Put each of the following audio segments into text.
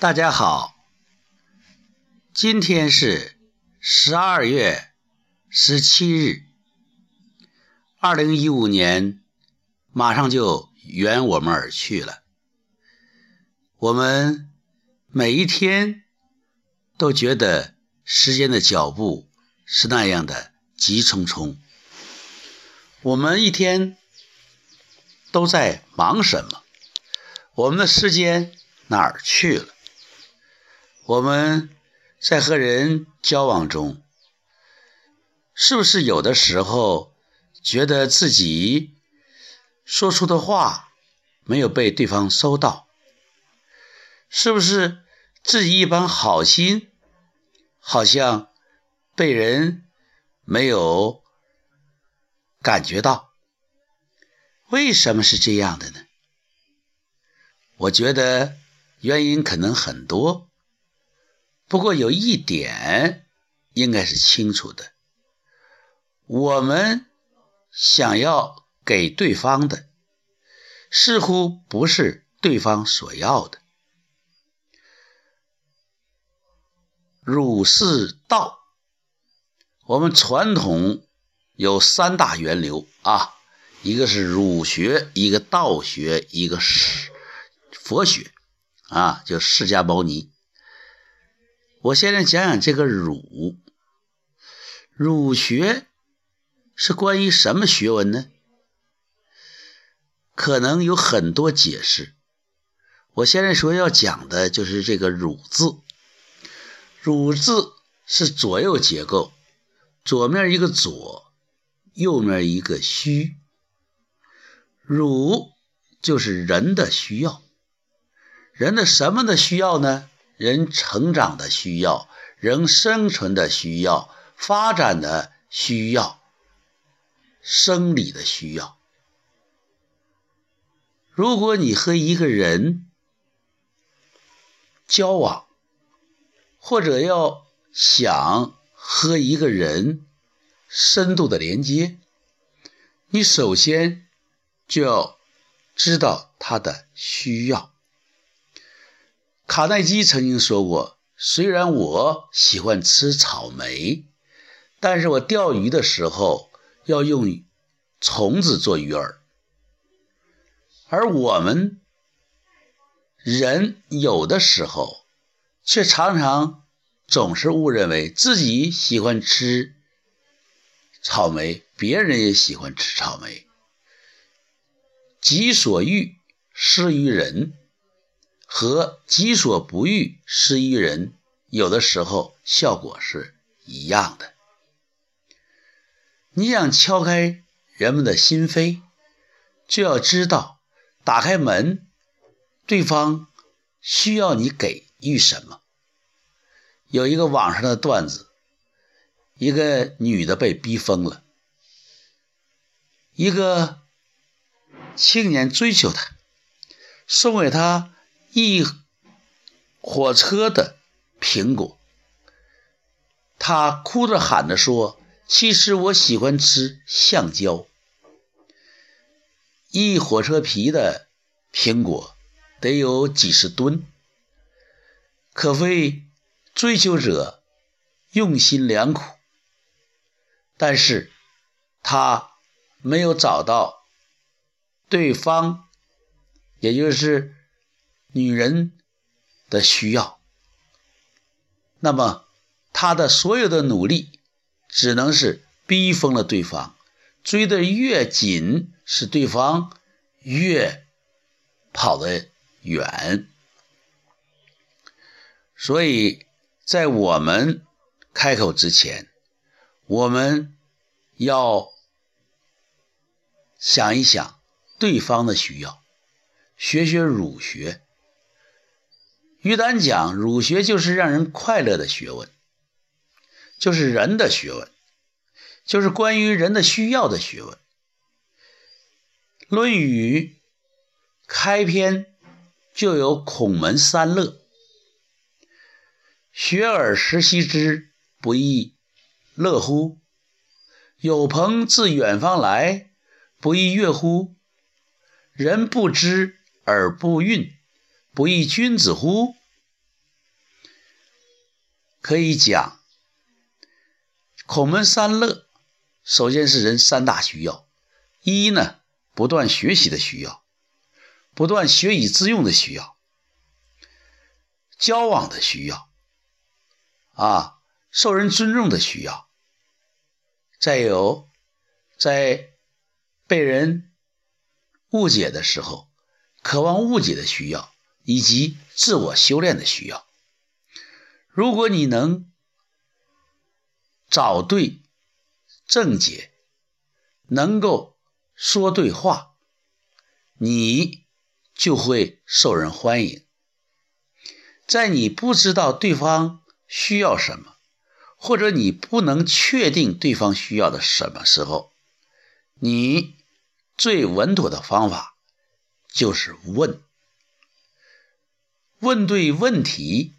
大家好，今天是十二月十七日，二零一五年马上就远我们而去了。我们每一天都觉得时间的脚步是那样的急匆匆。我们一天都在忙什么？我们的时间哪儿去了？我们在和人交往中，是不是有的时候觉得自己说出的话没有被对方收到？是不是自己一番好心好像被人没有感觉到？为什么是这样的呢？我觉得原因可能很多。不过有一点应该是清楚的：我们想要给对方的，似乎不是对方所要的。儒释道，我们传统有三大源流啊，一个是儒学，一个道学，一个是佛学啊，就释迦牟尼。我现在讲讲这个儒，儒学是关于什么学问呢？可能有很多解释。我现在说要讲的就是这个“儒”字，“儒”字是左右结构，左面一个左，右面一个虚。儒就是人的需要，人的什么的需要呢？人成长的需要，人生存的需要，发展的需要，生理的需要。如果你和一个人交往，或者要想和一个人深度的连接，你首先就要知道他的需要。卡耐基曾经说过：“虽然我喜欢吃草莓，但是我钓鱼的时候要用虫子做鱼饵。”而我们人有的时候却常常总是误认为自己喜欢吃草莓，别人也喜欢吃草莓。己所欲，施于人。和己所不欲，施于人，有的时候效果是一样的。你想敲开人们的心扉，就要知道打开门，对方需要你给予什么。有一个网上的段子，一个女的被逼疯了，一个青年追求她，送给她。一火车的苹果，他哭着喊着说：“其实我喜欢吃橡胶。”一火车皮的苹果得有几十吨，可谓追求者用心良苦。但是他没有找到对方，也就是。女人的需要，那么他的所有的努力只能是逼疯了对方，追得越紧，使对方越跑得远。所以在我们开口之前，我们要想一想对方的需要，学学儒学。于丹讲，儒学就是让人快乐的学问，就是人的学问，就是关于人的需要的学问。《论语》开篇就有“孔门三乐”，学而时习之，不亦乐乎？有朋自远方来，不亦乐乎？人不知而不愠。不亦君子乎？可以讲，孔门三乐，首先是人三大需要：一呢，不断学习的需要，不断学以致用的需要，交往的需要，啊，受人尊重的需要，再有在被人误解的时候，渴望误解的需要，以及自我修炼的需要。如果你能找对正解，能够说对话，你就会受人欢迎。在你不知道对方需要什么，或者你不能确定对方需要的什么时候，你最稳妥的方法就是问，问对问题。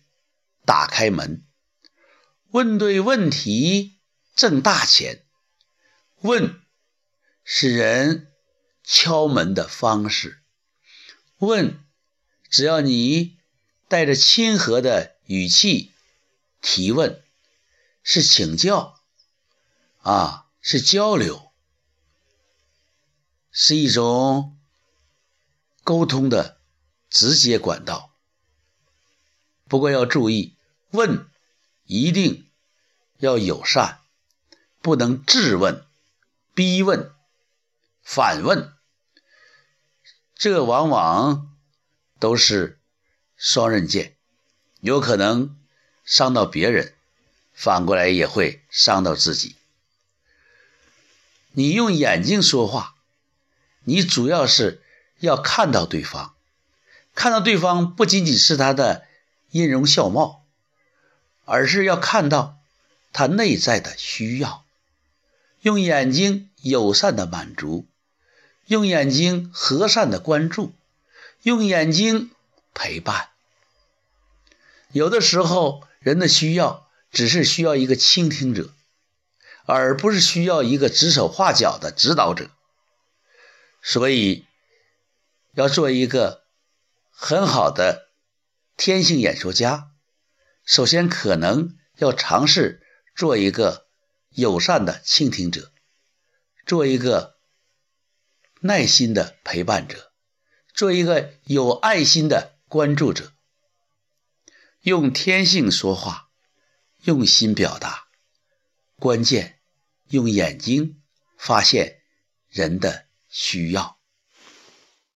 打开门，问对问题挣大钱。问是人敲门的方式。问，只要你带着亲和的语气提问，是请教，啊，是交流，是一种沟通的直接管道。不过要注意。问一定要友善，不能质问、逼问、反问，这往往都是双刃剑，有可能伤到别人，反过来也会伤到自己。你用眼睛说话，你主要是要看到对方，看到对方不仅仅是他的音容笑貌。而是要看到他内在的需要，用眼睛友善的满足，用眼睛和善的关注，用眼睛陪伴。有的时候，人的需要只是需要一个倾听者，而不是需要一个指手画脚的指导者。所以，要做一个很好的天性演说家。首先，可能要尝试做一个友善的倾听者，做一个耐心的陪伴者，做一个有爱心的关注者。用天性说话，用心表达，关键用眼睛发现人的需要。